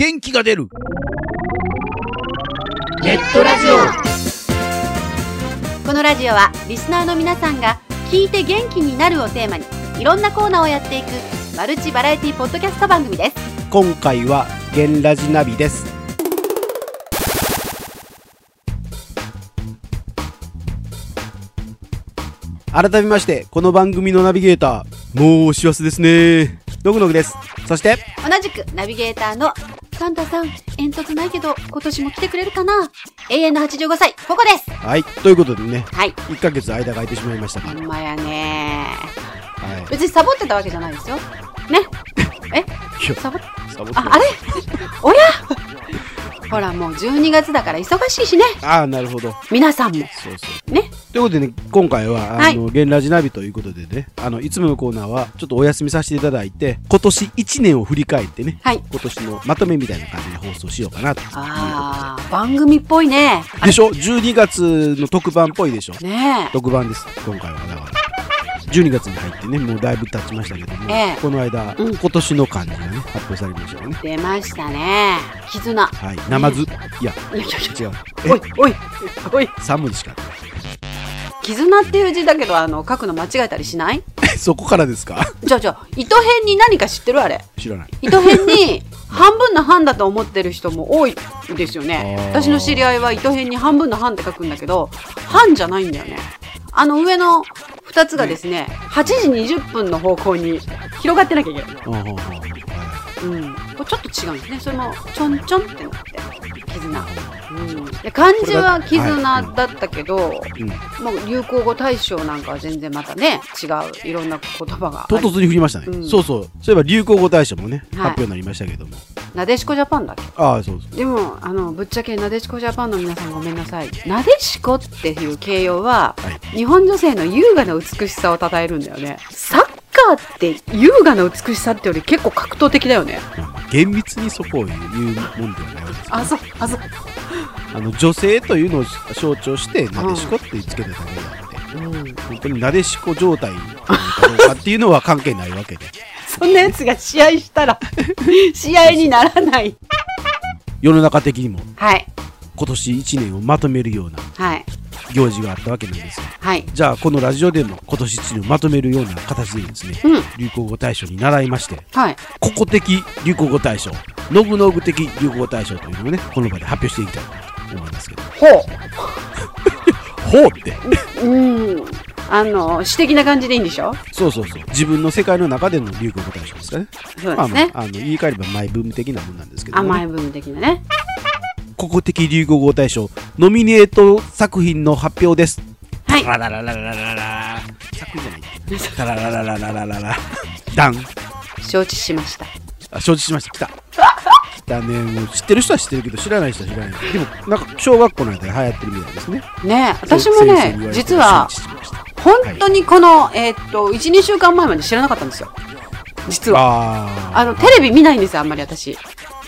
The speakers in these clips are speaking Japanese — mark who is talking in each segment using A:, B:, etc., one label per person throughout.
A: 元気が出る。
B: ネットラジオ。このラジオはリスナーの皆さんが聞いて元気になるをテーマにいろんなコーナーをやっていくマルチバラエティポッドキャスト番組です。
A: 今回はゲンラジナビです。改めましてこの番組のナビゲーターもう師走ですね。のぐのぐです。そして
B: 同じくナビゲーターのサンタさん煙突ないけど今年も来てくれるかな？永遠の85歳ここです。
A: はいということでね
B: はい。
A: 1ヶ月間が空いてしまいましたが、
B: ほんまやね。
A: はい、
B: 別にサボってたわけじゃないですよ。ね え？サボっ
A: サボ
B: ああれ？おや？ほらもう12月だから忙しいしね。
A: ああなるほど。
B: 皆さんも。
A: そうそう。
B: ね？
A: ということでね今回は
B: はい
A: あの、ゲンラジナビということでねあのいつものコーナーはちょっとお休みさせていただいて今年1年を振り返ってね
B: はい。
A: 今年のまとめみたいな感じで放送しようかなと。
B: あー番組っぽいね。
A: でしょ ?12 月の特番っぽいでしょ？
B: ねえ。
A: 特番です、今回は。だから。12月に入ってね、もうだいぶ経ちましたけども、
B: ええ
A: この間、
B: うん
A: 今年の漢字がね、発表されましたよね。
B: 出ましたね絆
A: はい。ナマズ。いや、
B: いやいやいや
A: 違う。
B: おいおいおい
A: 3文字しか
B: 絆っていう字だけどあの書くの間違えたりしない？
A: そこからですか？
B: じゃあじゃあ糸辺に何か知ってるあれ？
A: 知らない。
B: 糸辺に半分の半だと思ってる人も多いですよね私の知り合いは糸辺に半分の半って書くんだけど半じゃないんだよねあの上の2つがですね8時20分の方向に広がってなきゃいけない
A: うん。
B: これちょっと違うんですね。それもちょんちょんってなって絆。うん、で漢字は絆だったけど、
A: うん。
B: もう流行語大賞なんかは全然またね違ういろんな言葉が。
A: 唐突に振りましたね、
B: うん
A: そうそう。そういえば流行語大賞もね、
B: はい
A: 発表になりましたけども。
B: なでしこジャパンだっけ？
A: ああ、そうそう。
B: でもあのぶっちゃけなでしこジャパンの皆さんごめんなさい。なでしこっていう形容は、
A: はい
B: 日本女性の優雅な美しさを称えるんだよね。サッカーって優雅な美しさってより結構格闘的だよね。
A: 厳密にそこを言うもんではないですけど
B: あそうあそう。
A: あの女性というのを象徴して、なでしこってつけてただけであって。
B: うん
A: 本当になでしこ状態かどうかっていうのは関係ないわけで
B: そんなやつが試合したら試合にならない。
A: 世の中的にも
B: はい。
A: 今年1年をまとめるような
B: はい。
A: 行事があったわけなんですよ
B: はい。
A: じゃあこのラジオでも今年1年をまとめるような形でですね
B: うん。
A: 流行語大賞に習いまして
B: はい。
A: 個々的流行語大賞ノブノブ的流行語大賞というのをねこの場で発表していきたいと思いますけど
B: ほ
A: ほうって
B: う。うん。あの、詩的な感じでいいんでしょ？
A: そうそうそう自分の世界の中での流行語大賞ですかね
B: そうですね。
A: まあまああの言い換えればマイブーム的なもんなんですけどもね、
B: 甘い部分的なね。
A: 個々的流行語大賞ノミネート作品の発表です。
B: はい。
A: ラララララララ。ラ作品じゃない。タラララララララ。ラダン。
B: 承知しました。
A: あ承知しました。来た。来たね。もう知ってる人は知ってるけど知らない人は知らない。でもなんか小学校の間で流行ってるみたいですね。
B: ねえ私もね実は本当にこの、えーっと、1、2週間前まで知らなかったんですよ。実は。
A: あ
B: あの、テレビ見ないんですよ、あんまり私。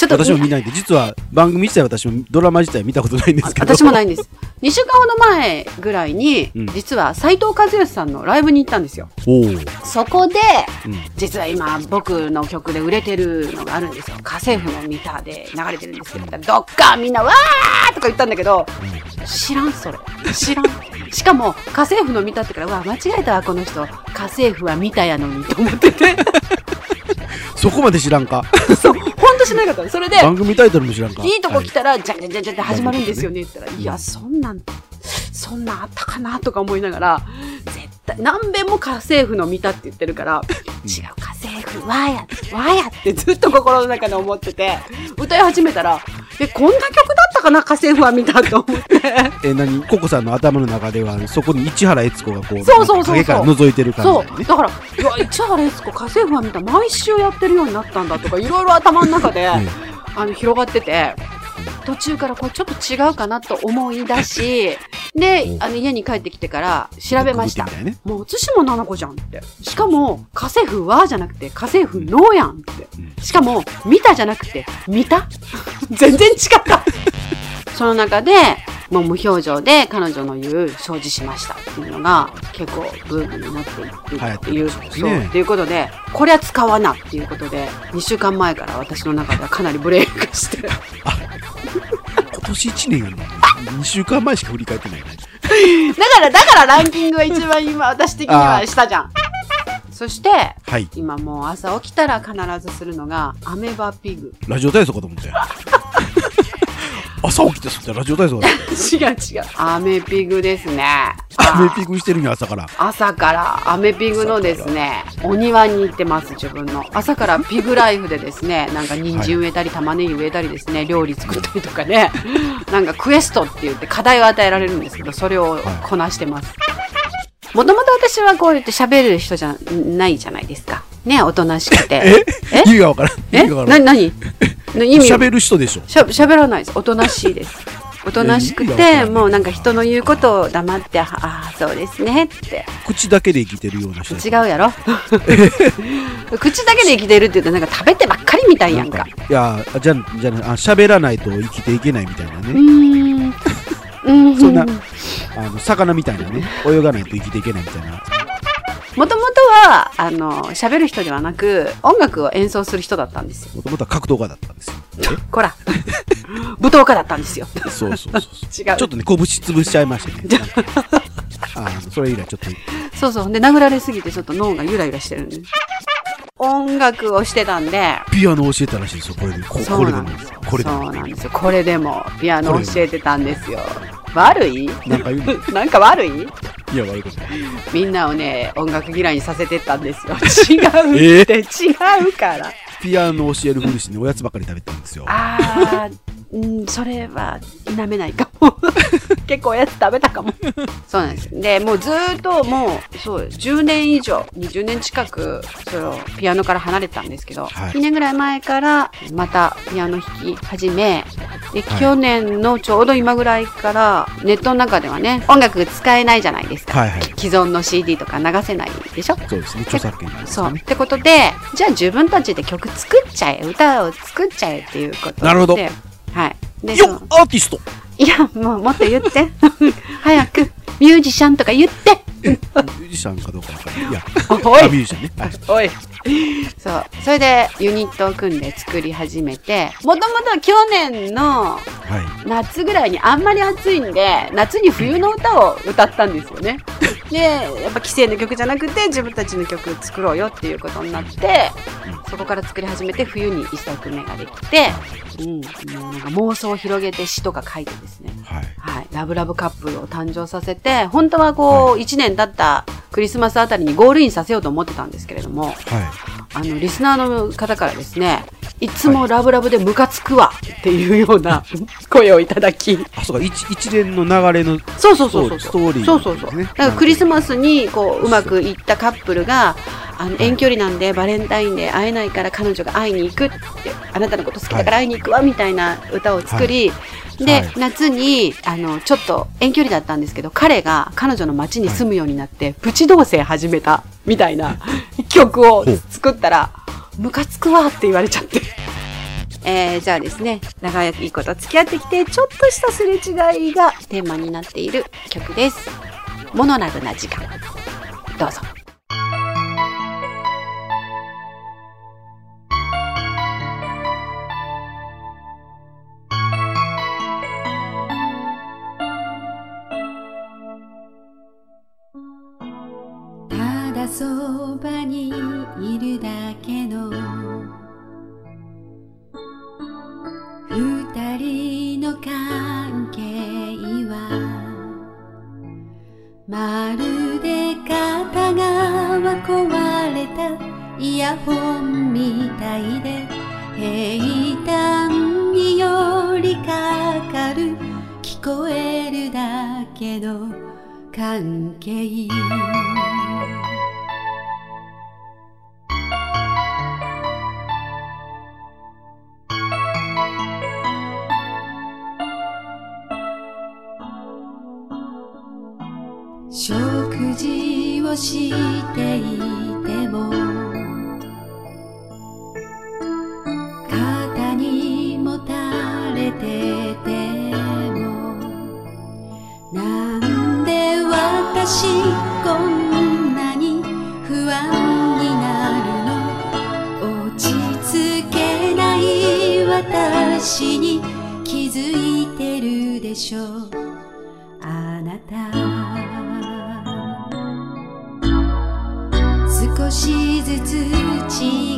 B: ちょっと、
A: 私も見ないんで実は番組自体私もドラマ自体見たことないんですけど。
B: 私もないいんです。2週間ほど前ぐらいに、
A: うん。
B: 実は斉藤和義さんのライブに行ったんですよ。そこで、
A: うん。
B: 実は今僕の曲で売れてるのがあるんですよ。家政婦のミターで流れてるんですけどどっかみんなわーとか言ったんだけど知らんそれ。知らん。しかも家政婦のミタってからうわ間違えたわこの人。家政婦はミタやのにと思ってて。
A: そこまで知らんか
B: そう本当知らなかったの。それで
A: 番組タイトルも知らんか。
B: いいとこ来
A: た、
B: たら、じゃんじゃんじゃんじゃんって始まるんですよね。って言ったら、いや、そんなん、そんなんあったかなとか思いながら、絶対、何遍も家政婦の見たって言ってるから、違う、家政婦、わーや、わーやってずっと心の中で思ってて、歌い始めたら、え、こんな曲だったかな、家政婦は見たと思って。
A: え何？ココさんの頭の中ではそこに市原悦子がこう
B: そうそうそう
A: 影から覗いてる感じね。
B: そう。だから、うわ、市原悦子、家政婦は見た、毎週やってるようになったんだとか、いろいろ頭の中で、
A: うん。
B: あの、広がってて、途中からこれちょっと違うかなと思い出し、で、あの、家に帰ってきてから調べました。
A: たいね。
B: もう、津島奈々子じゃんって。しかも、家政婦はじゃなくて、家政婦のやんって。しかも、見たじゃなくて、見た？全然違った。その中で、もう無表情で彼女の言う掃除しました。っていうのが結構ブームになっているっていう、
A: 流行ってるんです
B: そう。
A: ね
B: っていうことでこりゃ使わなっていうことで2週間前から私の中ではかなりブレイクして
A: 今年1年やの。に2週間前しか振り返ってないね
B: だからだからランキングが一番今私的にはしたじゃん。そして
A: はい。
B: 今もう朝起きたら必ずするのがアメバピグ。
A: ラジオ体操かと思ったよ朝起きてそったらラジオ体操だ
B: 違う違う。アメピグですね。
A: アメピグしてるんや朝から。
B: 朝からアメピグのですねお庭に行ってます自分の。朝からピグライフでですねなんか人参植えたり玉ねぎ植えたりですね料理作ったりとかね。なんかクエストって言って課題を与えられるんですけどそれをこなしてます。もともと私はこう言って喋る人じゃないじゃないですか。ねおとなしくて。え？
A: 意味がわからん。
B: え
A: 意味がわから
B: なん何？な意味
A: 喋る人でしょ。
B: しゃ喋らないです。おとなしいです。おとなしくてもうなんか人の言うことを黙ってああそうですねって。
A: 口だけで生きてるような人
B: 違うやろ？口だけで生きてるって言うとなんか食べてばっかりみたいやんか。
A: いやじゃあじゃああ喋らないと生きていけないみたいな
B: う
A: ね
B: うん。
A: そんなあの魚みたいなね泳がないと生きていけないみたいな
B: もともとはあの喋る人ではなく音楽を演奏する人だったんですよ。
A: もともとは格闘家だったんですよ。
B: こら。舞踏家だったんですよ。
A: そうそうそうそう。
B: 違う。
A: ちょっとね拳潰しちゃいましたね。あ。のそれ以来ちょっと。
B: そうそう。で殴られすぎてちょっと脳がゆらゆらしてるんで。音楽をしてたんで。
A: ピアノ教えたらしいですよこれで。こ
B: そ
A: これでも。これでも。
B: そうなんですよ。これでもピアノ教えてたんですよ。悪い？
A: なんか
B: 悪い？
A: いや悪いことない。
B: みんなをね音楽嫌いにさせてったんですよ。違うって、違うから。
A: ピアノ教えるふりしてねおやつばっかり食べてたんですよ。
B: あーうんそれは否めないかも。結構おやつ食べたかも。そうなんですでもうずーっともうそう10年以上20年近くそのピアノから離れてたんですけど、
A: はい。
B: 2年ぐらい前からまたピアノ弾き始めで、
A: はい
B: 去年のちょうど今ぐらいからネットの中ではね音楽使えないじゃないですか、
A: はいはい
B: 既存の CD とか流せないでしょ？
A: そうですね著作権なんです
B: そう。ってことで、じゃあ自分たちで曲作っちゃえ、歌を作っちゃえっていうことで。
A: なるほど
B: はい。で、
A: よアーティスト
B: いや、もうもっと言って。早く、ミュージシャンとか言って。
A: ミュージシャンかどうかわかんないいや
B: おい
A: あミュージシャンねはい
B: おい。そう。それでユニットを組んで作り始めて、もともとは去年の
A: はい。
B: 夏ぐらいにあんまり暑いんで、夏に冬の歌を歌ったんですよね。で、やっぱ既成の曲じゃなくて自分たちの曲作ろうよっていうことになって、そこから作り始めて冬に一作目ができて、うん、もうなんか妄想を広げて詩とか書いてですね。
A: はい。
B: はい、ラブラブカップルを誕生させて、本当はこう、1年経ったクリスマスあたりにゴールインさせようと思ってたんですけれども、
A: はい
B: あの、リスナーの方からですね、いつもラブラブでムカつくわっていうような 声をいただき、
A: あそうか一一連の流れの
B: そうそうそうそう。
A: ストーリー
B: そうそうそう。
A: ですね
B: だからクリスマスにこう、うまくいったカップルが、あの遠距離なんでバレンタインで会えないから彼女が会いに行くってあなたのこと好きだから会いに行くわみたいな歌を作り、で、
A: はい
B: 夏にあのちょっと遠距離だったんですけど彼が彼女の町に住むようになって、プチ同棲始めたみたいな曲を作ったらムカつくわって言われちゃって。えー、じゃあですね、長いこと付き合ってきて、ちょっとしたすれ違いがテーマになっている曲です。モノラルな時間。どうぞ。
C: けど関係。なんで私こんなに不安になるの？落ち着けない私に気づいてるでしょ？うあなた。少しずつ小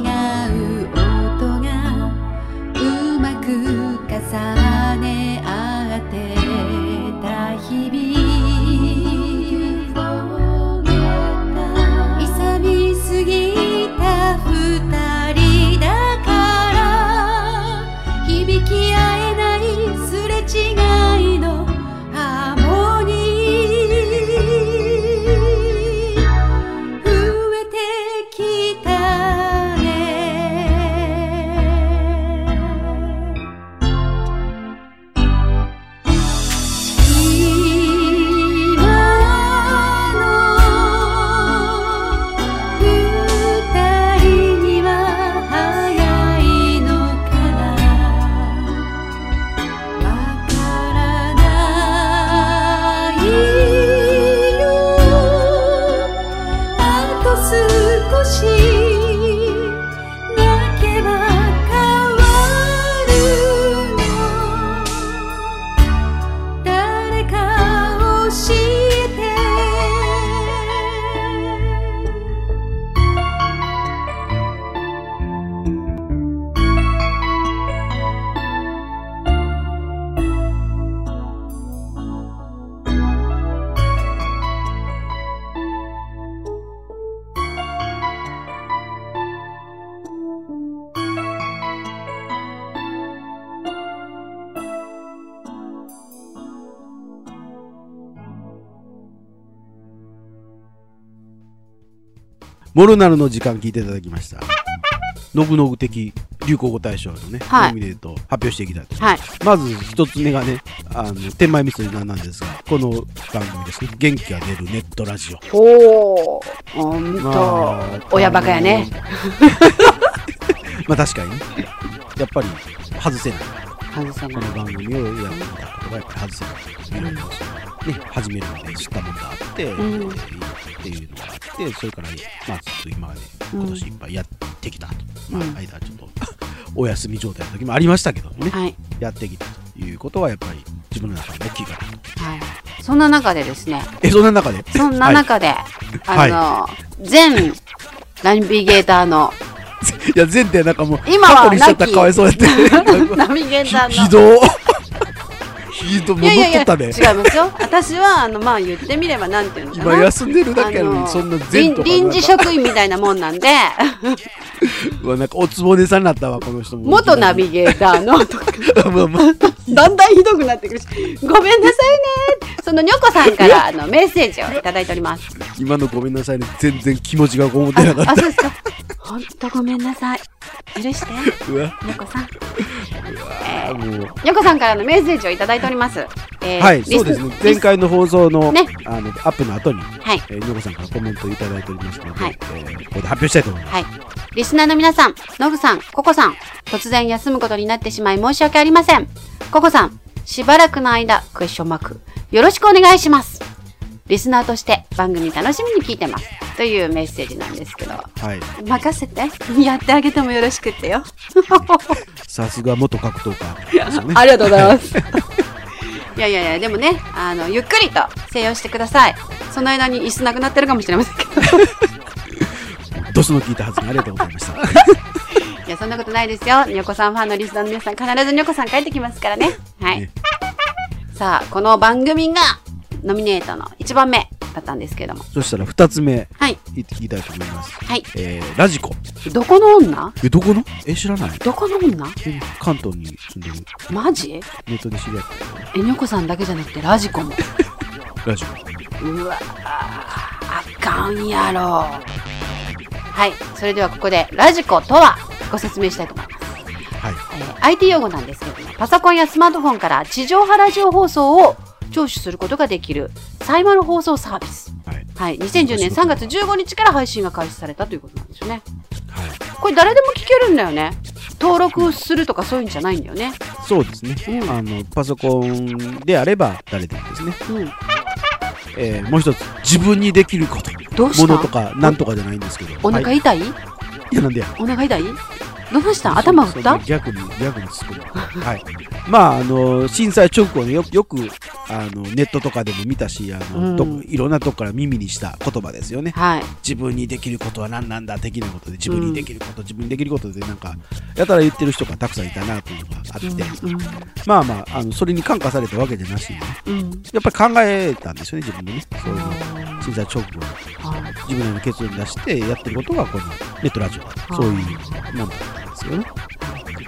C: モ
A: ルナルの時間聞いていただきました。ノグノグ的流行語大賞のね、
B: はい
A: ノミネートを発表していきたいと思います。
B: はい。
A: まず一つ目がね、あの、天満ミスなんなんですが、この番組ですね、元気が出るネットラジオ。
B: おー、ほん
A: ま
B: と
A: あ、
B: 親バカやね。
A: まあ確かにね、やっぱり外せない。
B: 外せない。
A: この番組をやってみたことがやっぱり外せない。いろいろね、始めるまで知ったものがあって、
B: ん
A: っていうのがあって、それから、まあずっと今まで今年いっぱいやってきたと。まあ
B: うん
A: 間ちょっと お休み状態の時もありましたけどね、
B: はい。
A: やってきたということはやっぱり自分の中で大きいかなと。
B: はい。そんな中でですね、
A: え、そんな中で？
B: そんな中で、あの、全ナビゲーターの、
A: いや、前提なんかもう、
B: 今は
A: 過去にしちゃったらかわいそうやって。
B: ナビゲーターの、
A: ひど
B: いやいやいや、
A: っとったね。
B: 違いますよ。私は、あの、まあ、言ってみれば、なんていうのかな。
A: 今休んでるだけやのに、そんな前とか
B: 臨臨時職員みたいなもんなんで、
A: う わなんかおつぼねさんになったわ、この人も。
B: 元ナビゲーターのとか、
A: まあまあ
B: だんだんひどくなってくるし、ごめんなさいね。そのにょこさんからあのメッセージをいただいております。
A: 今のごめんなさいね。全然気持ちがこもってなか
B: あ、
A: っ
B: そうですか。ほんとごめんなさい。許して、にょこさん。にょこさんからのメッセージをいただいております。えー
A: はい、そうですね。前。回の放送の、
B: ね
A: あの、アップの後に、
B: はい。
A: えー、のこさんからコメントをいただいておりますので、
B: はい
A: えーここで発表したいと思います。
B: はい。リスナーの皆さん、のぐさん、ここさん、突然休むことになってしまい申し訳ありません。ここさん、しばらくの間、クエスチョンマーク、よろしくお願いします。リスナーとして番組楽しみに聞いてます。というメッセージなんですけど、
A: はい。
B: 任せて。やってあげてもよろしくってよ。
A: さすが元格闘家ね。
B: ありがとうございます。いやいやいや、でもね、あの、ゆっくりと静養してください。その間に椅子なくなってるかもしれませんけど。
A: ドスの効いた発言ありがとうございました。
B: いや、そんなことないですよ。にょこさんファンのリスナーの皆さん、必ずにょこさん帰ってきますからね。はい。
A: ね
B: さあ、この番組がノミネートの1番目だったんですけども。
A: そしたら二つ目、
B: はい。
A: 言ってきたいと思います。
B: はい。
A: えー、ラジコ。
B: どこの女？
A: え、どこの？え、知らない？
B: どこの女？
A: え関東に住んでる。
B: マジ？
A: ネットで知り合っ
B: え、にょこさんだけじゃなくてラジコも。
A: た。ラジコ。
B: うわあかんやろ。はい。それではここでラジコとはご説明したいと思います。
A: はい。
B: えー IT 用語なんですけども、パソコンやスマートフォンから地上波ラジオ放送を聴取することができるサイマル放送サービス。
A: はい。
B: はい。2010年3月15日から配信が開始されたということなんですよね。
A: はい。
B: これ誰でも聞けるんだよね。登録するとかそういうんじゃないんだよね。
A: そうですね。
B: うん
A: あの、パソコンであれば誰でもですね。
B: うん。
A: えー、もう一つ、自分にできること。
B: どうした？
A: ものとか、なんとかじゃないんですけど。
B: お腹
A: はい、
B: 痛い、
A: いや、なんでや。
B: お腹痛い？どうした？頭打った？
A: な逆に、逆に突っ込む。はい。まあ、あの、震災直後によよく、あの、ネットとかでも見たし、あの、
B: うん
A: どいろんなとこから耳にした言葉ですよね。
B: はい。
A: 自分にできることは何なんだ的なことで、自分にできること、自分にできることで、なんか、やたら言ってる人がたくさんいたなというのがあって、
B: うん
A: まあまあ、あの、それに感化されたわけじゃなしに。やっぱり考えたんですよね、自分でね。そういうの。震災直後自分の結論出してやってることがこのネットラジオそういうものなんですよね。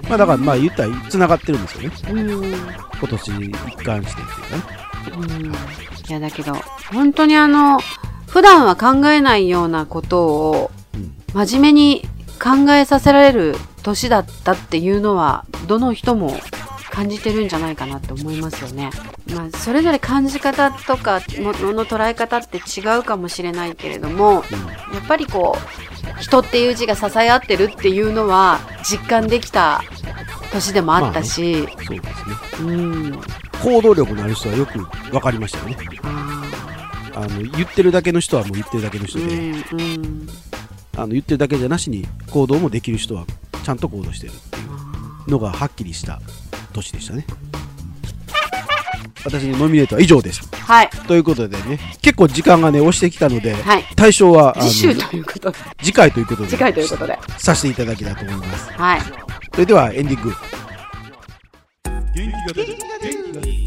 A: まあだからまあ言ったら繋がってるんですよね。
B: うん。
A: 今年一貫してっていうかね。
B: うん。いや、だけど、本当にあの、普段は考えないようなことを、
A: うん。
B: 真面目に考えさせられる年だったっていうのは、どの人も感じてるんじゃないかなって思いますよね。まあ、それぞれ感じ方とか、ものの捉え方って違うかもしれないけれども、やっぱりこう、人っていう字が支え合ってるっていうのは実感できた年でもあったし、
A: そうですね。
B: うん。
A: 行動力のある人はよく分かりましたよね。
B: あ
A: あの言ってるだけの人はもう言ってるだけの人で、
B: ーうんうん
A: あの言ってるだけじゃなしに行動もできる人はちゃんと行動してるっていうのがはっきりした年でしたね。私のノミネートは以上です。
B: はい。
A: ということでね、結構時間がね、押してきたので、
B: はい。
A: 対象は
B: 次週ということで。
A: 次回ということで、
B: 次回ということで。
A: させていただきたいと思います。
B: はい。
A: それではエンディング。
D: 元気が出る。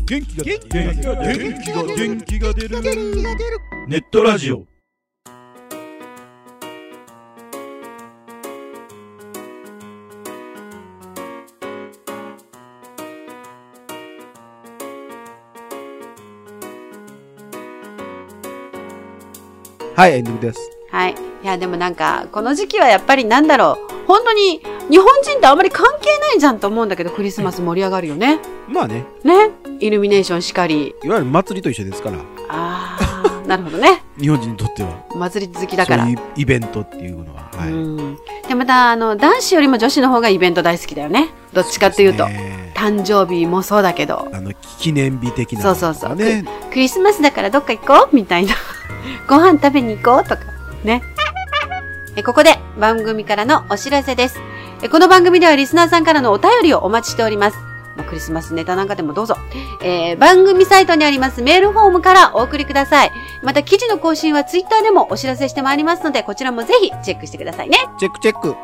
D: 元気が出る。元気が出る。元気が元気が出る。ネットラジオ
A: はい、エンディングです。
B: はい。いや、でもなんか、この時期はやっぱりなんだろう。本当に、日本人ってあんまり関係ないじゃんと思うんだけど、クリスマス盛り上がるよね。
A: まあね、
B: ね。イルミネーションしかり。
A: いわゆる祭りと一緒ですから、
B: あー、なるほどね。
A: 日本人にとっては、
B: 祭り好きだから。
A: そうイベントっていうのは、はい。
B: うん。で、また、あの、男子よりも女子の方がイベント大好きだよね。どっちかっていうと。
A: ね
B: 誕生日もそうだけど、
A: あの、記念日的な
B: そうそうそう
A: ね。
B: クリスマスだからどっか行こう？みたいな。ご飯食べに行こうとか。ね。えここで番組からのお知らせです。えこの番組ではリスナーさんからのお便りをお待ちしております。まあクリスマスネタなんかでもどうぞ。えー番組サイトにありますメールフォームからお送りください。また記事の更新はツイッターでもお知らせしてまいりますので、こちらもぜひチェックしてくださいね。
A: チェックチェック。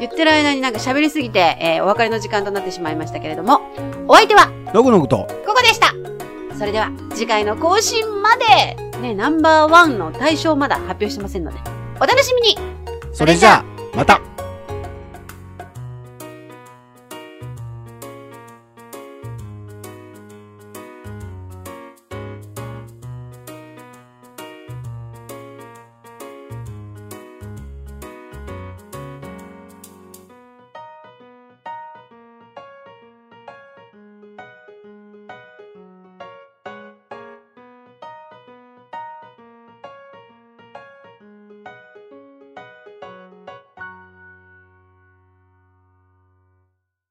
B: 言ってる間になんか喋りすぎて、えーお別れの時間となってしまいましたけれども、お相手は
A: のぐのぐと。
B: ここでしたそれでは次回の更新まで。ね、ナンバーワンの対象まだ発表してませんので、お楽しみに。
A: それじゃあ、また。